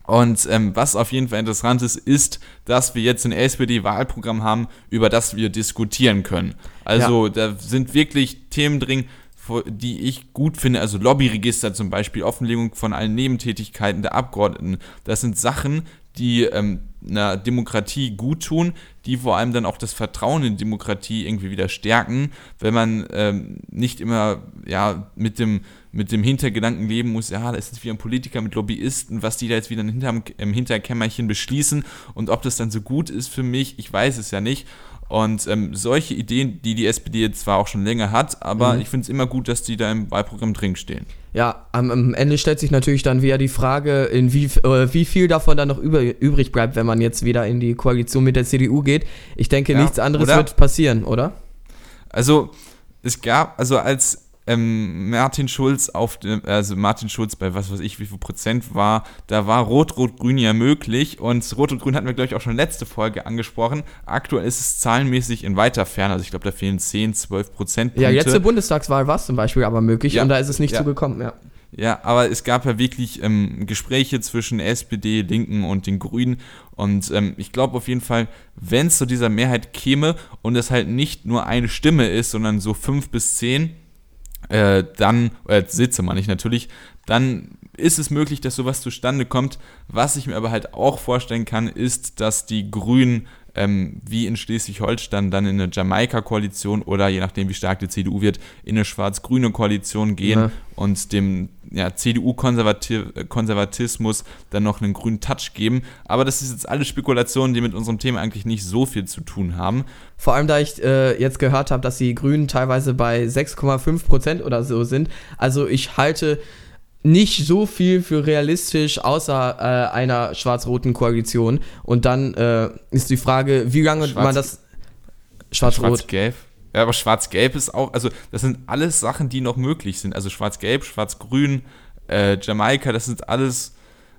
E: Und ähm, was auf jeden Fall interessant ist, ist, dass wir jetzt ein SPD-Wahlprogramm haben, über das wir diskutieren können. Also ja. da sind wirklich Themen drin, die ich gut finde, also Lobbyregister zum Beispiel, Offenlegung von allen Nebentätigkeiten der Abgeordneten. Das sind Sachen, die ähm, einer Demokratie gut tun, die vor allem dann auch das Vertrauen in Demokratie irgendwie wieder stärken, wenn man ähm, nicht immer ja mit dem mit dem Hintergedanken leben muss, ja, da ist wieder ein Politiker mit Lobbyisten, was die da jetzt wieder im Hinterkämmerchen beschließen und ob das dann so gut ist für mich, ich weiß es ja nicht. Und ähm, solche Ideen, die die SPD jetzt zwar auch schon länger hat, aber mhm. ich finde es immer gut, dass die da im Wahlprogramm drin stehen.
D: Ja, am, am, Ende stellt sich natürlich dann wieder die Frage, in wie, äh, wie viel davon dann noch über, übrig bleibt, wenn man jetzt wieder in die Koalition mit der CDU geht. Ich denke, ja, nichts anderes oder? wird passieren, oder?
E: Also, es gab, also als ähm, Martin Schulz auf dem, also Martin Schulz bei was weiß ich, wie viel Prozent war, da war Rot-Rot-Grün ja möglich und Rot-Rot-Grün hatten wir, glaube ich, auch schon letzte Folge angesprochen. Aktuell ist es zahlenmäßig in weiter Ferne, also ich glaube, da fehlen 10, 12 Prozent.
D: Ja, jetzt zur Bundestagswahl war es zum Beispiel aber möglich ja, und da ist es nicht ja. zugekommen, ja.
E: Ja, aber es gab ja wirklich ähm, Gespräche zwischen SPD, Linken und den Grünen. Und ähm, ich glaube auf jeden Fall, wenn es zu dieser Mehrheit käme und es halt nicht nur eine Stimme ist, sondern so fünf bis zehn, äh, dann, äh, sitze man nicht natürlich, dann ist es möglich, dass sowas zustande kommt. Was ich mir aber halt auch vorstellen kann, ist, dass die Grünen ähm, wie in Schleswig-Holstein dann in eine Jamaika-Koalition oder je nachdem, wie stark die CDU wird, in eine schwarz-grüne Koalition gehen ja. und dem ja, CDU-Konservatismus dann noch einen grünen Touch geben. Aber das ist jetzt alles Spekulationen, die mit unserem Thema eigentlich nicht so viel zu tun haben.
D: Vor allem, da ich äh, jetzt gehört habe, dass die Grünen teilweise bei 6,5 Prozent oder so sind. Also ich halte nicht so viel für realistisch außer äh, einer schwarz-roten Koalition. Und dann äh, ist die Frage, wie lange Schwarz man das.
E: Schwarz-rot. Schwarz-gelb. Ja, aber Schwarz-Gelb ist auch, also das sind alles Sachen, die noch möglich sind. Also Schwarz-Gelb, Schwarz-Grün, äh, Jamaika, das sind alles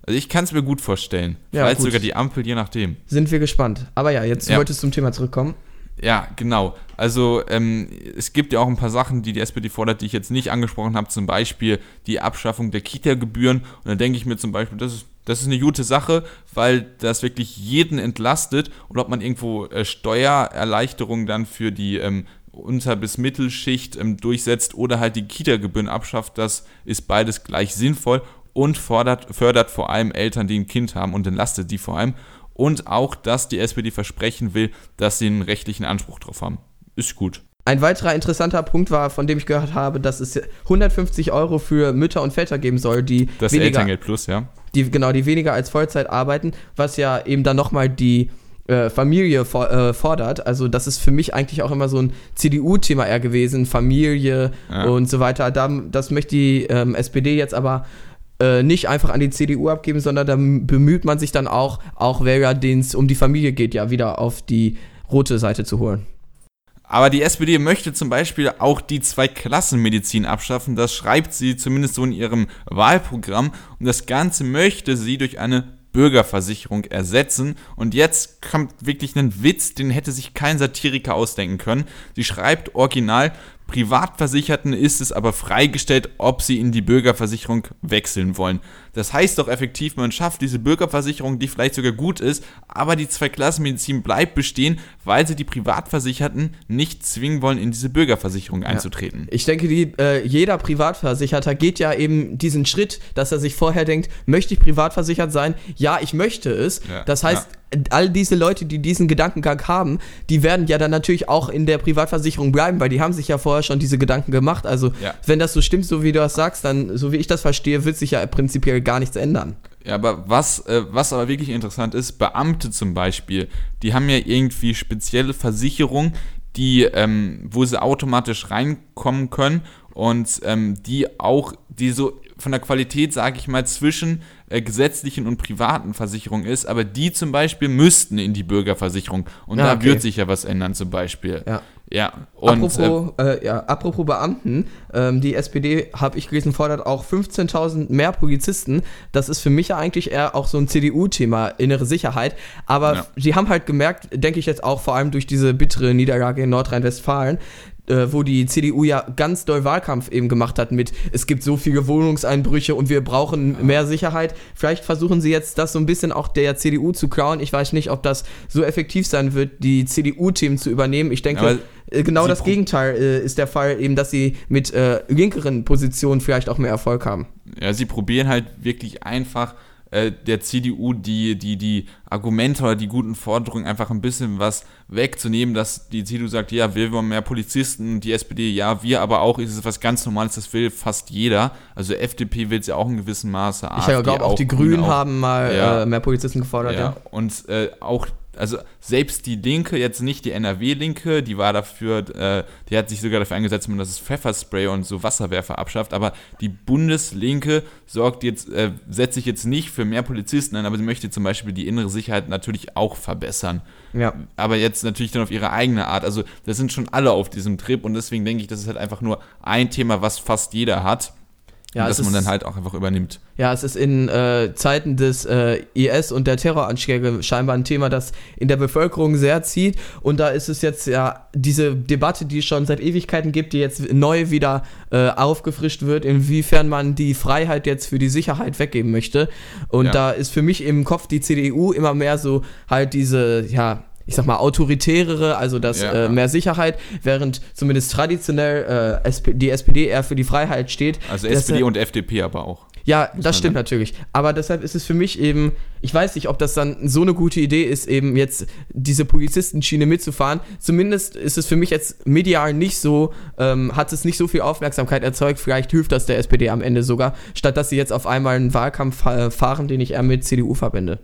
E: Also ich kann es mir gut vorstellen.
D: Ja,
E: Vielleicht
D: gut.
E: sogar die Ampel, je nachdem.
D: Sind wir gespannt. Aber ja, jetzt
E: Ja.
D: wolltest du zum Thema zurückkommen.
E: Ja, genau. Also ähm, es gibt ja auch ein paar Sachen, die die SPD fordert, die ich jetzt nicht angesprochen habe. Zum Beispiel die Abschaffung der Kita-Gebühren. Und da denke ich mir zum Beispiel, das ist, das ist eine gute Sache, weil das wirklich jeden entlastet. Und ob man irgendwo äh, Steuererleichterungen dann für die ähm, Unter- bis Mittelschicht ähm, durchsetzt oder halt die Kita-Gebühren abschafft, das ist beides gleich sinnvoll und fordert, fördert vor allem Eltern, die ein Kind haben und entlastet die vor allem. Und auch, dass die SPD versprechen will, dass sie einen rechtlichen Anspruch drauf haben. Ist gut.
D: Ein weiterer interessanter Punkt war, von dem ich gehört habe, dass es 150 Euro für Mütter und Väter geben soll, die
E: Das
D: weniger,
E: Elterngeld Plus, ja.
D: die genau, die weniger als Vollzeit arbeiten, was ja eben dann nochmal die äh, Familie for, äh, fordert. Also das ist für mich eigentlich auch immer so ein CDU-Thema eher gewesen, Familie
E: Ja.
D: und so weiter. Da, das möchte die ähm, SPD jetzt aber äh, nicht einfach an die CDU abgeben, sondern da bemüht man sich dann auch, auch Wähler, denen es um die Familie geht, ja wieder auf die rote Seite zu holen.
E: Aber die SPD möchte zum Beispiel auch die Zweiklassenmedizin abschaffen. Das schreibt sie zumindest so in ihrem Wahlprogramm. Und das Ganze möchte sie durch eine Bürgerversicherung ersetzen. Und jetzt kommt wirklich ein Witz, den hätte sich kein Satiriker ausdenken können. Sie schreibt original, Privatversicherten ist es aber freigestellt, ob sie in die Bürgerversicherung wechseln wollen. Das heißt doch effektiv, man schafft diese Bürgerversicherung, die vielleicht sogar gut ist, aber die Zweiklassenmedizin bleibt bestehen, weil sie die Privatversicherten nicht zwingen wollen, in diese Bürgerversicherung einzutreten.
D: Ich denke, die, äh, jeder Privatversicherter geht ja eben diesen Schritt, dass er sich vorher denkt, möchte ich privatversichert sein? Ja, ich möchte es.
E: Ja,
D: das heißt, all diese Leute, die diesen Gedankengang haben, die werden ja dann natürlich auch in der Privatversicherung bleiben, weil die haben sich ja vorher schon diese Gedanken gemacht. Also,
E: Ja.
D: wenn das so stimmt, so wie du das sagst, dann, so wie ich das verstehe, wird sich ja prinzipiell gar nichts ändern.
E: Ja, aber was, äh, was aber wirklich interessant ist, Beamte zum Beispiel, die haben ja irgendwie spezielle Versicherungen, die, ähm, wo sie automatisch reinkommen können und ähm, die auch, die so von der Qualität, sage ich mal, zwischen äh, gesetzlichen und privaten Versicherungen ist, aber die zum Beispiel müssten in die Bürgerversicherung und
D: Ja,
E: da
D: okay.
E: wird sich ja was ändern zum Beispiel.
D: Ja.
E: Ja, und äh,
D: apropos, äh, ja, apropos Beamten, ähm, die SPD, habe ich gelesen, fordert auch 15.000 mehr Polizisten. Das ist für mich ja eigentlich eher auch so ein CDU-Thema, innere Sicherheit. Aber
E: Ja.
D: sie haben halt gemerkt, denke ich jetzt auch vor allem durch diese bittere Niederlage in Nordrhein-Westfalen, äh, wo die CDU ja ganz doll Wahlkampf eben gemacht hat mit, es gibt so viele Wohnungseinbrüche und wir brauchen mehr Sicherheit. Vielleicht versuchen sie jetzt das so ein bisschen auch der CDU zu klauen. Ich weiß nicht, ob das so effektiv sein wird, die CDU-Themen zu übernehmen. Ich denke,
E: Aber
D: äh, genau das Gegenteil äh, ist der Fall, eben, dass sie mit äh, linkeren Positionen vielleicht auch mehr Erfolg haben.
E: Ja, sie probieren halt wirklich einfach äh, der CDU die, die, die Argumente oder die guten Forderungen einfach ein bisschen was wegzunehmen, dass die CDU sagt, ja, wir wollen mehr Polizisten, die SPD, ja, wir aber auch, ist es was ganz Normales, das will fast jeder. Also FDP will es ja auch in gewissem Maße.
D: Ich glaube, auch die
E: Grüne
D: Grünen
E: auch.
D: haben mal
E: Ja.
D: äh, mehr Polizisten gefordert.
E: Ja,
D: Ja.
E: und äh, auch, also selbst die Linke, jetzt nicht die NRW-Linke, die war dafür, äh, die hat sich sogar dafür eingesetzt, dass das Pfefferspray und so Wasserwerfer abschafft, aber die Bundeslinke sorgt jetzt, äh, setzt sich jetzt nicht für mehr Polizisten ein, aber sie möchte zum Beispiel die innere Sicherheit natürlich auch verbessern.
D: Ja.
E: Aber jetzt natürlich dann auf ihre eigene Art. Also das sind schon alle auf diesem Trip und deswegen denke ich, das ist halt einfach nur ein Thema, was fast jeder hat.
D: Ja,
E: dass man
D: ist-
E: dann halt auch einfach übernimmt.
D: Ja, es ist in äh, Zeiten des äh, IS und der Terroranschläge scheinbar ein Thema, das in der Bevölkerung sehr zieht. Und da ist es jetzt ja diese Debatte, die es schon seit Ewigkeiten gibt, die jetzt neu wieder äh, aufgefrischt wird, inwiefern man die Freiheit jetzt für die Sicherheit weggeben möchte. Und
E: Ja.
D: da ist für mich im Kopf die CDU immer mehr so halt diese, ja, ich sag mal, autoritärere, also das
E: Ja,
D: äh, mehr Sicherheit, während zumindest traditionell äh, die SPD eher für die Freiheit steht.
E: Also SPD und FDP aber auch.
D: ja, das stimmt natürlich. Aber deshalb ist es für mich eben, ich weiß nicht, ob das dann so eine gute Idee ist, eben jetzt diese Polizistenschiene mitzufahren. Zumindest ist es für mich jetzt medial nicht so, ähm, hat es nicht so viel Aufmerksamkeit erzeugt. Vielleicht hilft das der SPD am Ende sogar, statt dass sie jetzt auf einmal einen Wahlkampf äh, fahren, den ich eher mit CDU verbinde.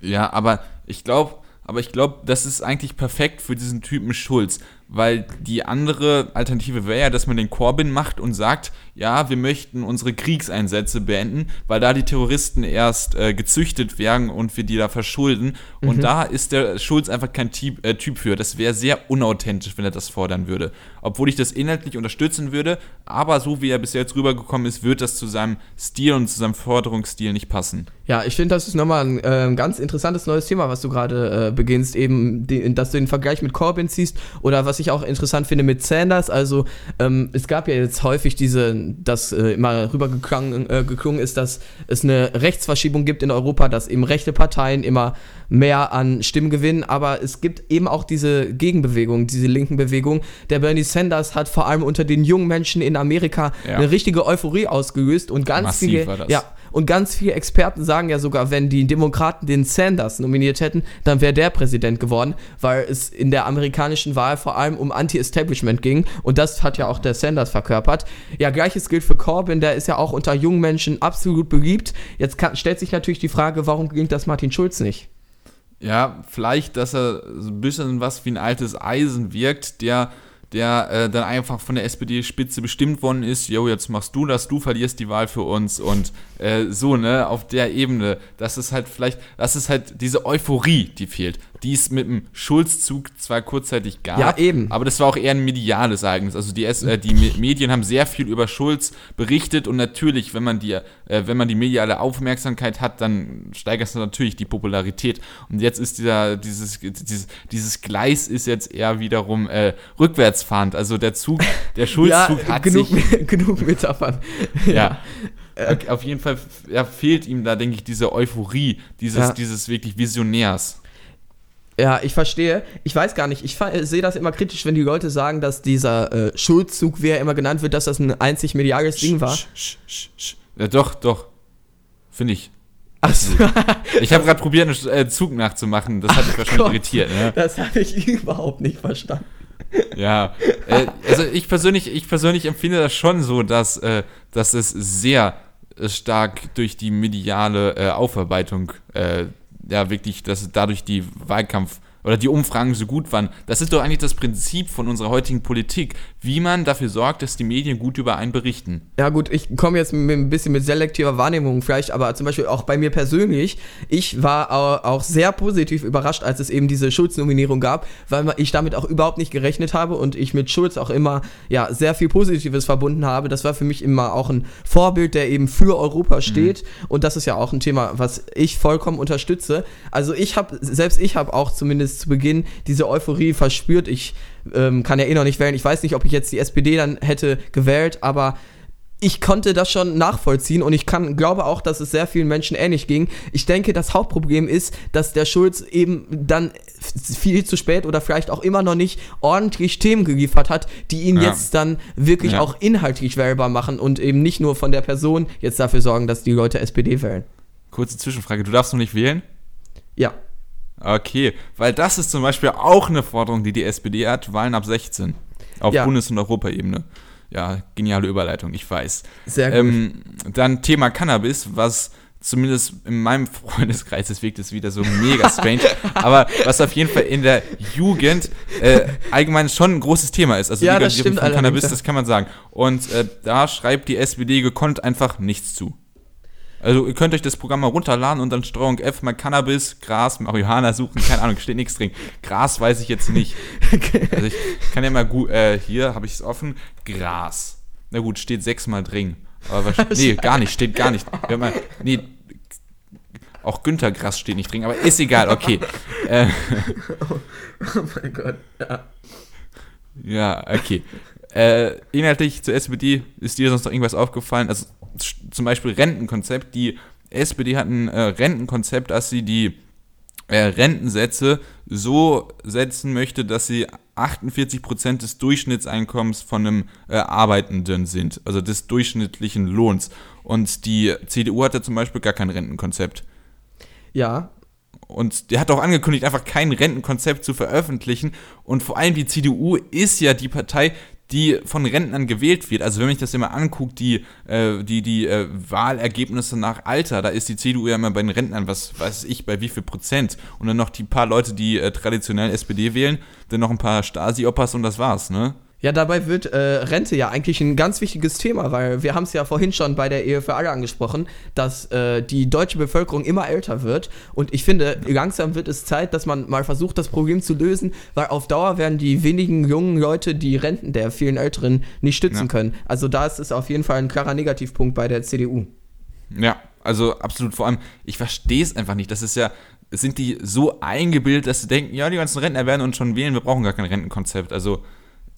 E: Ja, aber ich glaube, aber ich glaube, das ist eigentlich perfekt für diesen Typen Schulz, weil die andere Alternative wäre ja, dass man den Corbyn macht und sagt, ja, wir möchten unsere Kriegseinsätze beenden, weil da die Terroristen erst äh, gezüchtet werden und wir die da verschulden. Und
D: Mhm.
E: da ist der Schulz einfach kein Typ, äh, typ für. Das wäre sehr unauthentisch, wenn er das fordern würde. Obwohl ich das inhaltlich unterstützen würde, aber so wie er bis jetzt rübergekommen ist, wird das zu seinem Stil und zu seinem Forderungsstil nicht passen.
D: Ja, ich finde, das ist nochmal ein äh, ganz interessantes neues Thema, was du gerade äh, beginnst, eben, die, dass du den Vergleich mit Corbyn ziehst oder was ich auch interessant finde mit Sanders. Also ähm, es gab ja jetzt häufig diese, dass äh, immer rübergeklungen äh, geklungen ist, dass es eine Rechtsverschiebung gibt in Europa, dass eben rechte Parteien immer mehr an Stimmen gewinnen, aber es gibt eben auch diese Gegenbewegung, diese linken Bewegung. Der Bernie Sanders hat vor allem unter den jungen Menschen in Amerika
E: Ja.
D: eine richtige Euphorie ausgelöst und ganz
E: Massiv
D: viele, ja, und ganz viele Experten sagen ja sogar, wenn die Demokraten den Sanders nominiert hätten, dann wäre der Präsident geworden, weil es in der amerikanischen Wahl vor allem um Anti-Establishment ging. Und das hat ja auch der Sanders verkörpert. Ja, gleiches gilt für Corbyn, der ist ja auch unter jungen Menschen absolut beliebt. Jetzt kann, stellt sich natürlich die Frage, warum gilt das Martin Schulz nicht?
E: Ja, vielleicht, dass er so ein bisschen was wie ein altes Eisen wirkt, der, der äh, dann einfach von der SPD-Spitze bestimmt worden ist, jo, jetzt machst du das, du verlierst die Wahl für uns und äh, so, ne, auf der Ebene. Das ist halt vielleicht, das ist halt diese Euphorie, die fehlt, die es mit dem Schulzzug zwar kurzzeitig gab,
D: Ja, eben.
E: aber das war auch eher ein mediales Ereignis. Also die, S äh, die Me Medien haben sehr viel über Schulz berichtet und natürlich, wenn man die, äh, wenn man die mediale Aufmerksamkeit hat, dann steigert es natürlich die Popularität. Und jetzt ist dieser, dieses, dieses, dieses Gleis ist jetzt eher wiederum äh, rückwärtsfahrend. Also der Zug, der Schulzzug hat
D: genug,
E: sich
D: genug Metaphern.
E: ja. Äh, Auf jeden Fall ja, fehlt ihm da, denke ich, diese Euphorie, dieses,
D: Ja.
E: dieses wirklich Visionärs.
D: Ja, ich verstehe. Ich weiß gar nicht. Ich fa- sehe das immer kritisch, wenn die Leute sagen, dass dieser äh, Schulzzug, wie er immer genannt wird, dass das ein einzig mediales Ding war.
E: Sch, sch, sch, sch. Ja, doch, doch. Finde ich.
D: Achso,
E: Ich habe gerade probiert, einen äh, Zug nachzumachen. Das hat mich wahrscheinlich
D: Gott.
E: irritiert. Ne?
D: das habe ich überhaupt nicht verstanden.
E: Ja. Äh, also ich persönlich, ich persönlich empfinde das schon so, dass, äh, dass es sehr äh, stark durch die mediale äh, Aufarbeitung, äh, ja wirklich, dass dadurch die Wahlkampf oder die Umfragen so gut waren. Das ist doch eigentlich das Prinzip von unserer heutigen Politik, wie man dafür sorgt, dass die Medien gut über einen berichten.
D: Ja gut, ich komme jetzt mit, ein bisschen mit selektiver Wahrnehmung vielleicht, aber zum Beispiel auch bei mir persönlich, ich war au- auch sehr positiv überrascht, als es eben diese Schulz-Nominierung gab, weil ich damit auch überhaupt nicht gerechnet habe und ich mit Schulz auch immer ja sehr viel Positives verbunden habe. Das war für mich immer auch ein Vorbild, der eben für Europa steht und das ist ja auch ein Thema, was ich vollkommen unterstütze. Also ich habe, selbst ich habe auch zumindest zu Beginn diese Euphorie verspürt. Ich ähm, kann ja eh noch nicht wählen. Ich weiß nicht, ob ich jetzt die SPD dann hätte gewählt, aber ich konnte das schon nachvollziehen und ich kann, glaube auch, dass es sehr vielen Menschen ähnlich ging. Ich denke, das Hauptproblem ist, dass der Schulz eben dann viel zu spät oder vielleicht auch immer noch nicht ordentlich Themen geliefert hat, die ihn
E: Ja.
D: jetzt dann wirklich
E: Ja.
D: auch inhaltlich wählbar machen und eben nicht nur von der Person jetzt dafür sorgen, dass die Leute SPD wählen.
E: Kurze Zwischenfrage, du darfst noch nicht wählen?
D: Ja.
E: Okay, weil das ist zum Beispiel auch eine Forderung, die die SPD hat, Wahlen ab 16. Auf
D: Ja.
E: Bundes- und Europaebene. Ja, geniale Überleitung, ich weiß.
D: Sehr gut.
E: Ähm, dann Thema Cannabis, was zumindest in meinem Freundeskreis, das wirkt es wieder so mega strange, aber was auf jeden Fall in der Jugend äh, allgemein schon ein großes Thema ist. Also
D: Ja,
E: Legalisierung von Cannabis, das kann man sagen. Und äh, da schreibt die SPD gekonnt einfach nichts zu. Also ihr könnt euch das Programm mal runterladen und dann Steuerung F mal Cannabis, Gras, Marihuana suchen, keine Ahnung, steht nichts drin. Gras weiß ich jetzt nicht. Also ich kann ja mal gut, äh, hier habe ich es offen, Gras. Na gut, steht sechsmal drin. Aber wahrscheinlich, nee, gar nicht, steht gar nicht. Wir haben mal, nee, auch Günther Grass steht nicht drin, aber ist egal, okay. Äh,
D: Oh mein Gott. Ja.
E: Ja, okay. Äh, inhaltlich zur SPD ist dir sonst noch irgendwas aufgefallen? Also zum Beispiel Rentenkonzept. Die SPD hat ein äh, Rentenkonzept, dass sie die äh, Rentensätze so setzen möchte, dass sie 48% des Durchschnittseinkommens von einem äh, Arbeitenden sind, also des durchschnittlichen Lohns. Und die CDU hatte zum Beispiel gar kein Rentenkonzept.
D: Ja.
E: Und der hat auch angekündigt, einfach kein Rentenkonzept zu veröffentlichen. Und vor allem die CDU ist ja die Partei, die von Rentnern gewählt wird. Also wenn sich das immer anguckt, die, äh, die, die äh, Wahlergebnisse nach Alter, da ist die CDU ja immer bei den Rentnern, was weiß ich, bei wie viel Prozent. Und dann noch die paar Leute, die äh, traditionell SPD wählen, dann noch ein paar Stasi-Opas und das war's, ne?
D: Ja, dabei wird äh, Rente ja eigentlich ein ganz wichtiges Thema, weil wir haben es ja vorhin schon bei der Ehe für alle angesprochen, dass äh, die deutsche Bevölkerung immer älter wird. Und ich finde, langsam wird es Zeit, dass man mal versucht, das Problem zu lösen, weil auf Dauer werden die wenigen jungen Leute die Renten der vielen Älteren nicht stützen ja. können. Also da ist es auf jeden Fall ein klarer Negativpunkt bei der CDU.
E: Ja, also absolut. Vor allem, ich verstehe es einfach nicht. Das ist ja, sind die so eingebildet, dass sie denken, ja, die ganzen Rentner werden uns schon wählen, wir brauchen gar kein Rentenkonzept. Also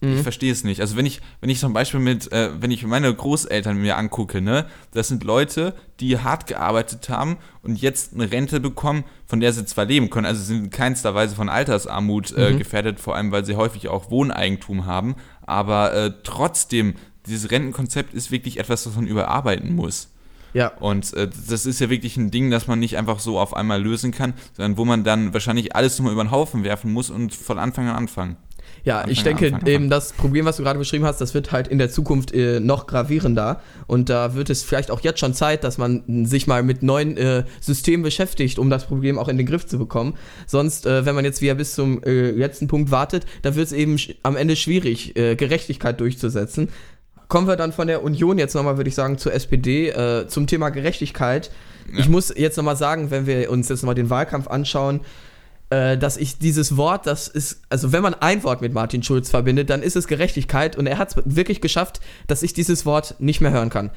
E: Mhm. Ich verstehe es nicht. Also wenn ich, wenn ich zum Beispiel mit, äh, wenn ich meine Großeltern mir angucke, ne, das sind Leute, die hart gearbeitet haben und jetzt eine Rente bekommen, von der sie zwar leben können, also sind in keinster Weise von Altersarmut äh, mhm. gefährdet, vor allem weil sie häufig auch Wohneigentum haben, aber äh, trotzdem, dieses Rentenkonzept ist wirklich etwas, was man überarbeiten muss. Ja. Und äh, das ist ja wirklich ein Ding, das man nicht einfach so auf einmal lösen kann, sondern wo man dann wahrscheinlich alles nochmal über den Haufen werfen muss und von Anfang an anfangen.
D: Ja, Anfang ich denke, Anfang, Anfang. eben das Problem, was du gerade beschrieben hast, das wird halt in der Zukunft äh, noch gravierender. Und da wird es vielleicht auch jetzt schon Zeit, dass man sich mal mit neuen äh, Systemen beschäftigt, um das Problem auch in den Griff zu bekommen. Sonst, äh, wenn man jetzt wieder bis zum äh, letzten Punkt wartet, dann wird es eben am Ende schwierig, äh, Gerechtigkeit durchzusetzen. Kommen wir dann von der Union jetzt nochmal, würde ich sagen, zur SPD, äh, zum Thema Gerechtigkeit. Ja. Ich muss jetzt nochmal sagen, wenn wir uns jetzt nochmal den Wahlkampf anschauen, dass ich dieses Wort, das ist, also wenn man ein Wort mit Martin Schulz verbindet, dann ist es Gerechtigkeit und er hat es wirklich geschafft, dass ich dieses Wort nicht mehr hören kann.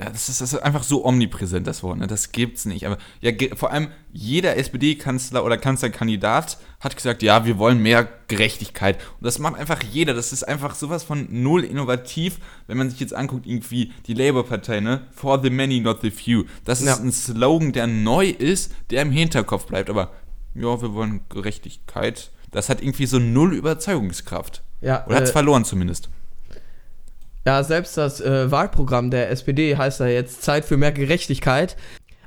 E: Ja, das ist, das ist einfach so omnipräsent, das Wort, ne? das gibt's nicht. Aber ja, vor allem jeder SPD-Kanzler oder Kanzlerkandidat hat gesagt, ja, wir wollen mehr Gerechtigkeit. Und das macht einfach jeder. Das ist einfach sowas von null innovativ, wenn man sich jetzt anguckt, irgendwie die Labour-Partei, ne? For the many, not the few. Das ist ja. ein Slogan, der neu ist, der im Hinterkopf bleibt. Aber ja, wir wollen Gerechtigkeit. Das hat irgendwie so null Überzeugungskraft. Ja, Oder hat es äh, verloren zumindest.
D: Ja, selbst das äh, Wahlprogramm der SPD heißt ja jetzt Zeit für mehr Gerechtigkeit.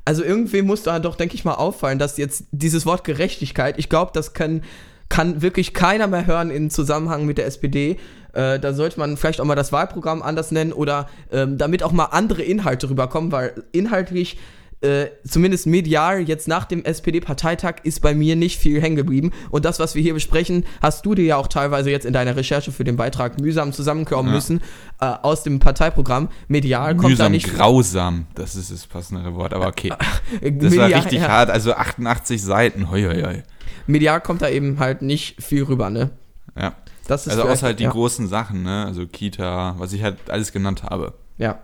D: Also irgendwie muss da doch, denke ich mal, auffallen, dass jetzt dieses Wort Gerechtigkeit, ich glaube, das kann, kann wirklich keiner mehr hören im Zusammenhang mit der SPD. Äh, da sollte man vielleicht auch mal das Wahlprogramm anders nennen oder ähm, damit auch mal andere Inhalte rüberkommen, weil inhaltlich äh, zumindest medial jetzt nach dem SPD-Parteitag ist bei mir nicht viel hängen geblieben. Und das, was wir hier besprechen, hast du dir ja auch teilweise jetzt in deiner Recherche für den Beitrag mühsam zusammenkommen ja. müssen äh, aus dem Parteiprogramm. Medial kommt mühsam, da nicht.
E: grausam, das ist das passendere Wort, aber okay. Das medial, war richtig ja. hart, also 88 Seiten, hoi, hoi, hoi.
D: Medial kommt da eben halt nicht viel rüber, ne?
E: Ja. Das ist also außer halt die ja. großen Sachen, ne? Also Kita, was ich halt alles genannt habe.
D: Ja.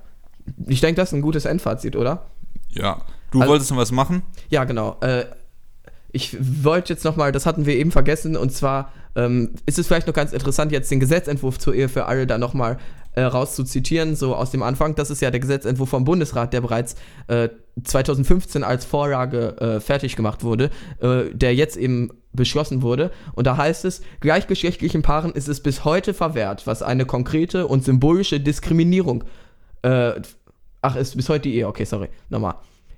D: Ich denke, das ist ein gutes Endfazit, oder?
E: Ja. Du also, wolltest noch was machen?
D: Ja, genau. Äh, ich wollte jetzt nochmal, das hatten wir eben vergessen, und zwar ähm, ist es vielleicht noch ganz interessant, jetzt den Gesetzentwurf zur Ehe für alle da nochmal äh, rauszuzitieren, so aus dem Anfang. Das ist ja der Gesetzentwurf vom Bundesrat, der bereits äh, 2015 als Vorlage äh, fertig gemacht wurde, äh, der jetzt eben beschlossen wurde. Und da heißt es, gleichgeschlechtlichen Paaren ist es bis heute verwehrt, was eine konkrete und symbolische Diskriminierung äh, Ach, ist bis heute die Ehe. Okay, sorry. Nochmal.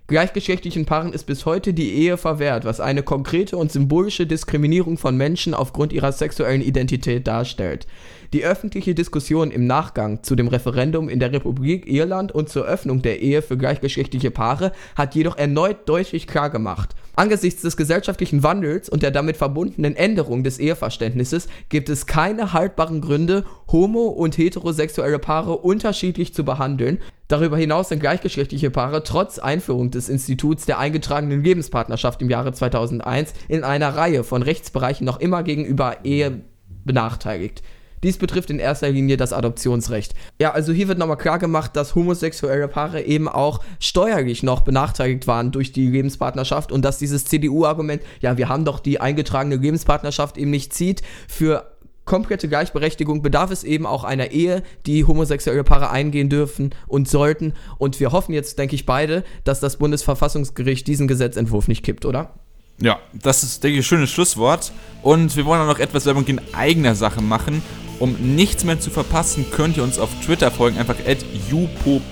D: Gleichgeschlechtlichen Paaren ist bis heute die Ehe verwehrt, was eine konkrete und symbolische Diskriminierung von Menschen aufgrund ihrer sexuellen Identität darstellt. Die öffentliche Diskussion im Nachgang zu dem Referendum in der Republik Irland und zur Öffnung der Ehe für gleichgeschlechtliche Paare hat jedoch erneut deutlich klargemacht, Angesichts des gesellschaftlichen Wandels und der damit verbundenen Änderung des Eheverständnisses gibt es keine haltbaren Gründe, homo- und heterosexuelle Paare unterschiedlich zu behandeln. Darüber hinaus sind gleichgeschlechtliche Paare trotz Einführung des Instituts der eingetragenen Lebenspartnerschaft im Jahre 2001 in einer Reihe von Rechtsbereichen noch immer gegenüber Ehe benachteiligt. Dies betrifft in erster Linie das Adoptionsrecht. Ja, also hier wird nochmal klar gemacht, dass homosexuelle Paare eben auch steuerlich noch benachteiligt waren durch die Lebenspartnerschaft und dass dieses CDU-Argument, ja, wir haben doch die eingetragene Lebenspartnerschaft eben nicht zieht, für komplette Gleichberechtigung bedarf es eben auch einer Ehe, die homosexuelle Paare eingehen dürfen und sollten. Und wir hoffen jetzt, denke ich, beide, dass das Bundesverfassungsgericht diesen Gesetzentwurf nicht kippt, oder?
E: Ja, das ist, denke ich, ein schönes Schlusswort. Und wir wollen auch noch etwas Werbung in eigener Sache machen. Um nichts mehr zu verpassen, könnt ihr uns auf Twitter folgen. Einfach at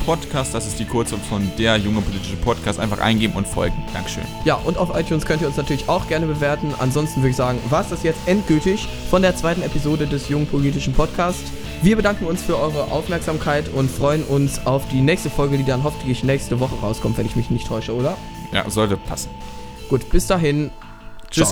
E: Podcast. Das ist die Kurzform von der junge politische Podcast. Einfach eingeben und folgen. Dankeschön.
D: Ja, und auf iTunes könnt ihr uns natürlich auch gerne bewerten. Ansonsten würde ich sagen, war es das jetzt endgültig von der zweiten Episode des jungen politischen Podcasts. Wir bedanken uns für eure Aufmerksamkeit und freuen uns auf die nächste Folge, die dann hoffentlich nächste Woche rauskommt, wenn ich mich nicht täusche, oder?
E: Ja, sollte passen.
D: Gut, bis dahin.
E: Tschüss.